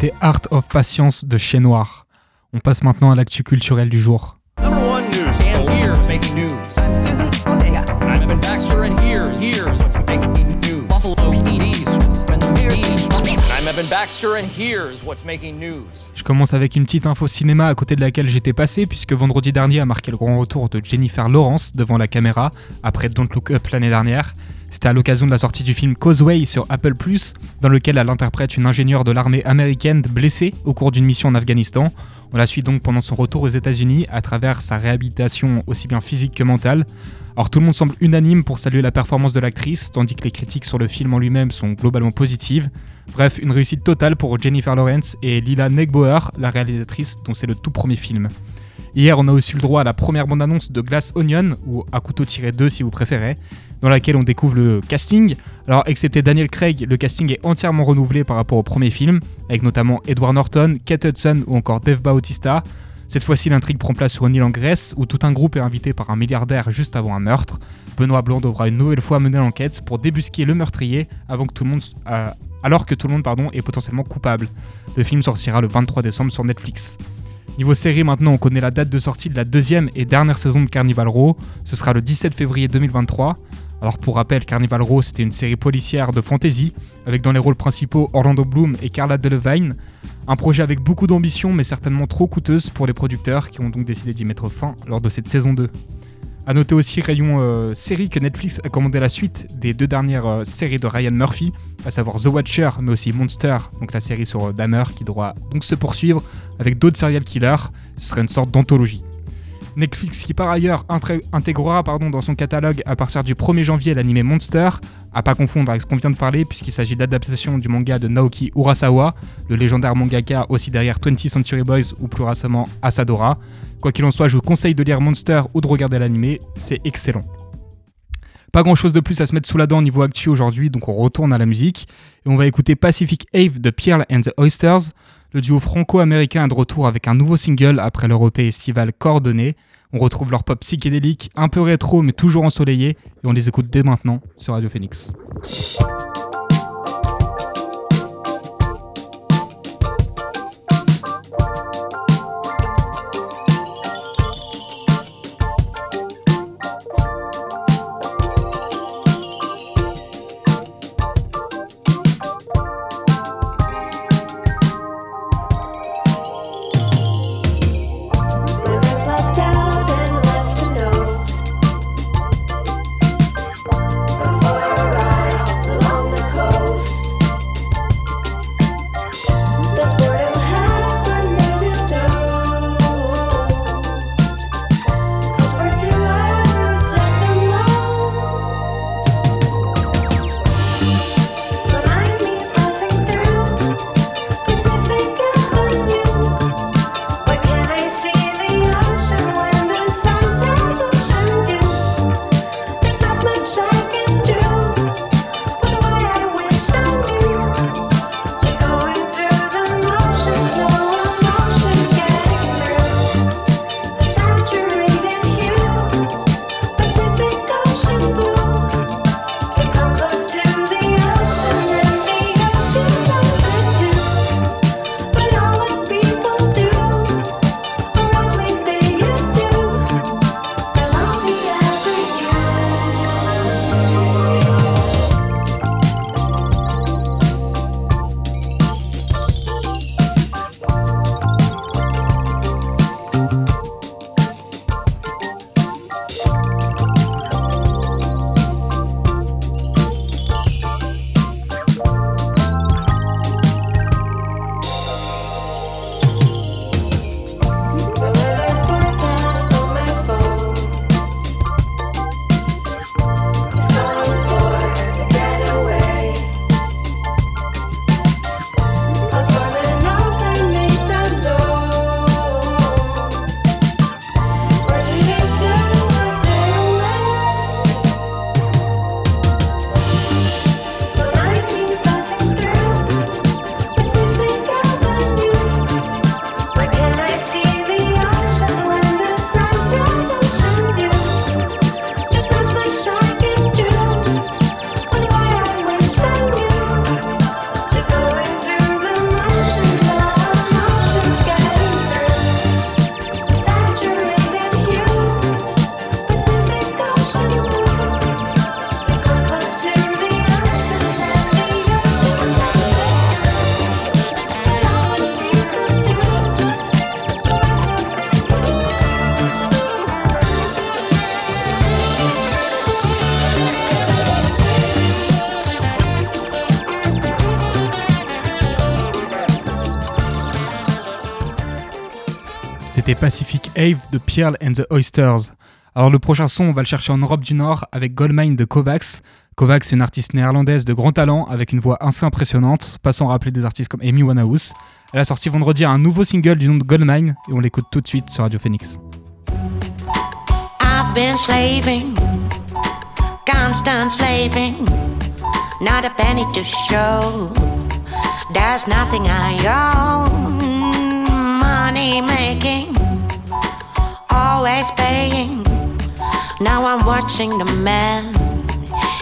C'était Art of Patience de Chez Noir. On passe maintenant à l'actu culturel du jour. Je commence avec une petite info cinéma à côté de laquelle j'étais passé, puisque vendredi dernier a marqué le grand retour de Jennifer Lawrence devant la caméra, après Don't Look Up l'année dernière. C'était à l'occasion de la sortie du film Causeway sur Apple ⁇ dans lequel elle interprète une ingénieure de l'armée américaine blessée au cours d'une mission en Afghanistan. On la suit donc pendant son retour aux États-Unis à travers sa réhabilitation aussi bien physique que mentale. Alors tout le monde semble unanime pour saluer la performance de l'actrice, tandis que les critiques sur le film en lui-même sont globalement positives. Bref, une réussite totale pour Jennifer Lawrence et Lila Negbauer, la réalisatrice dont c'est le tout premier film. Hier, on a aussi eu le droit à la première bande-annonce de Glass Onion, ou à couteau tiré 2 si vous préférez, dans laquelle on découvre le casting. Alors, excepté Daniel Craig, le casting est entièrement renouvelé par rapport au premier film, avec notamment Edward Norton, Kate Hudson ou encore Dave Bautista. Cette fois-ci, l'intrigue prend place sur une île en Grèce, où tout un groupe est invité par un milliardaire juste avant un meurtre. Benoît Blanc devra une nouvelle fois mener l'enquête pour débusquer le meurtrier avant que tout le monde, euh, alors que tout le monde pardon, est potentiellement coupable. Le film sortira le 23 décembre sur Netflix. Niveau série, maintenant, on connaît la date de sortie de la deuxième et dernière saison de Carnival Row. Ce sera le 17 février 2023. Alors pour rappel, Carnival Row, c'était une série policière de fantasy, avec dans les rôles principaux Orlando Bloom et Carla Delevingne. Un projet avec beaucoup d'ambition, mais certainement trop coûteuse pour les producteurs, qui ont donc décidé d'y mettre fin lors de cette saison 2. A noter aussi, rayon euh, série, que Netflix a commandé la suite des deux dernières euh, séries de Ryan Murphy, à savoir The Watcher, mais aussi Monster, donc la série sur euh, Dahmer, qui devra donc se poursuivre avec d'autres serial killers. Ce serait une sorte d'anthologie. Netflix qui par ailleurs intégrera pardon, dans son catalogue à partir du 1er janvier l'anime Monster, à pas confondre avec ce qu'on vient de parler puisqu'il s'agit de l'adaptation du manga de Naoki Urasawa, le légendaire mangaka aussi derrière 20th Century Boys ou plus récemment Asadora. Quoi qu'il en soit, je vous conseille de lire Monster ou de regarder l'anime, c'est excellent. Pas grand chose de plus à se mettre sous la dent au niveau actuel aujourd'hui, donc on retourne à la musique et on va écouter Pacific Ave de Pierre and the Oysters. Le duo franco-américain est de retour avec un nouveau single après leur EP estival coordonné. On retrouve leur pop psychédélique, un peu rétro mais toujours ensoleillé, et on les écoute dès maintenant sur Radio Phoenix. Pacific Ave de Pearl and the Oysters. Alors le prochain son, on va le chercher en Europe du Nord avec Goldmine de Kovacs. Kovacs une artiste néerlandaise de grand talent avec une voix assez impressionnante, passant à rappeler des artistes comme Amy Winehouse. Elle a sorti vendredi un nouveau single du nom de Goldmine et on l'écoute tout de suite sur Radio Phoenix. I've been slaving, not a penny to show. There's nothing I money making. Always paying. Now I'm watching the man.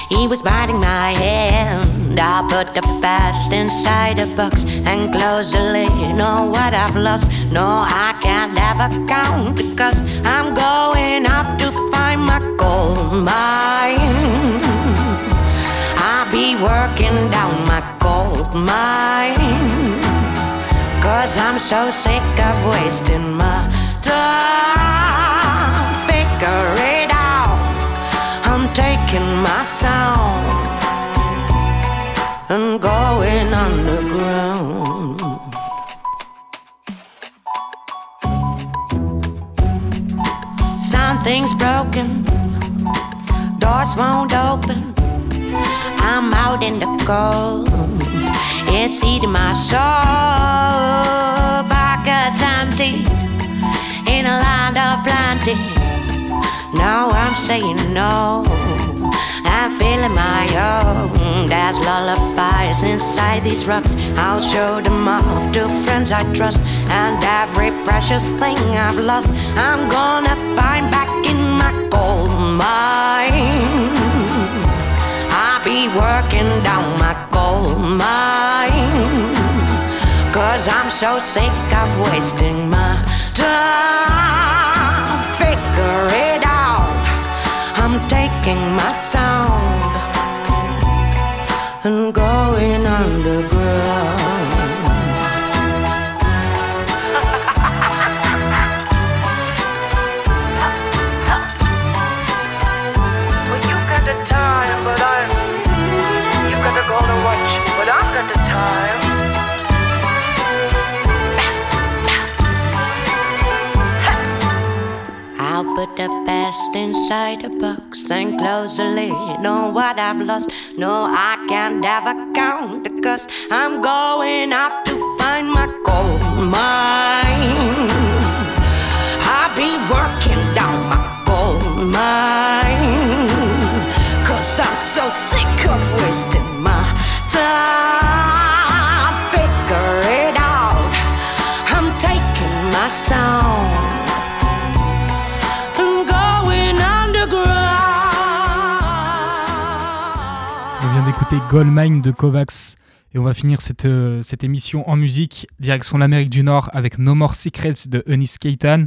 He was biting my hand. I put the past inside a box and close the lid on know what I've lost. No, I can't ever count because I'm going off to find my gold mine. I'll be working down my gold mine. Cause I'm so sick of wasting my time I'm my sound and going underground. Something's broken, doors won't open. I'm out in the cold, it's eating my soul. Pockets empty in a land of plenty. Now I'm saying no, I'm feeling my own. There's lullabies inside these rocks. I'll show them off to friends I trust. And every precious thing I've lost, I'm gonna find back in my gold mine. I'll be working down my gold mine. Cause I'm so sick of wasting my time. Inside a box and close the lid on what I've lost. No, I can't ever count the cost. I'm going off to find my gold mine. I'll be working down my gold mine. Cause I'm so sick of wasting my time. Figure it out. I'm taking my sound. D'écouter Goldmine de Kovacs et on va finir cette, euh, cette émission en musique, direction l'Amérique du Nord avec No More Secrets de Eunice Keitan.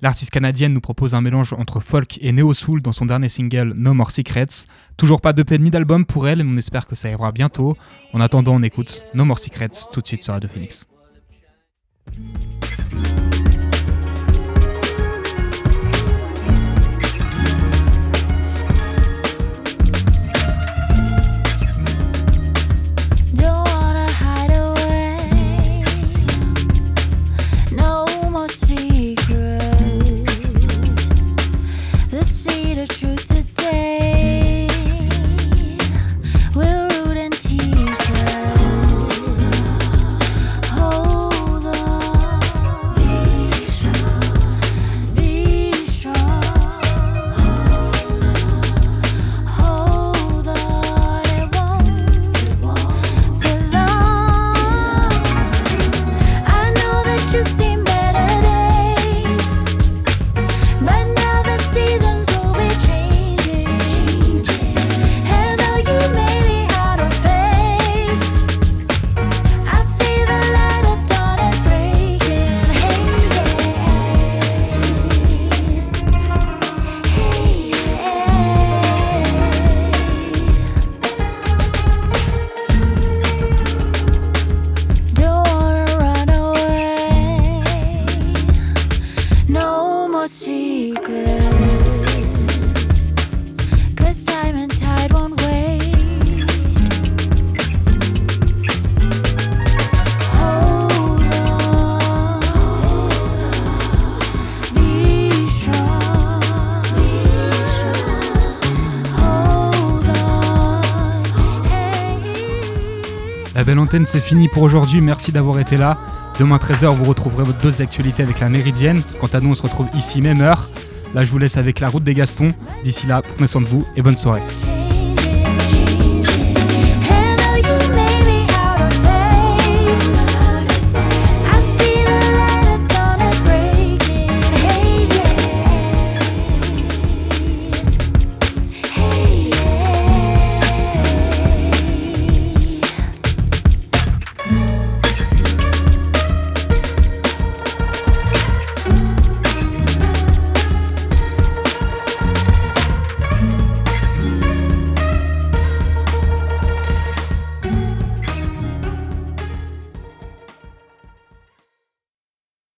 L'artiste canadienne nous propose un mélange entre folk et néo-soul dans son dernier single No More Secrets. Toujours pas de d'EP ni d'album pour elle, mais on espère que ça arrivera bientôt. En attendant, on écoute No More Secrets tout de suite sur Radio Phoenix. C'est fini pour aujourd'hui. Merci d'avoir été là. Demain 13h, vous retrouverez votre dose d'actualité avec la Méridienne. Quant à nous, on se retrouve ici, même heure. Là, je vous laisse avec la route des Gastons. D'ici là, prenez soin de vous et bonne soirée.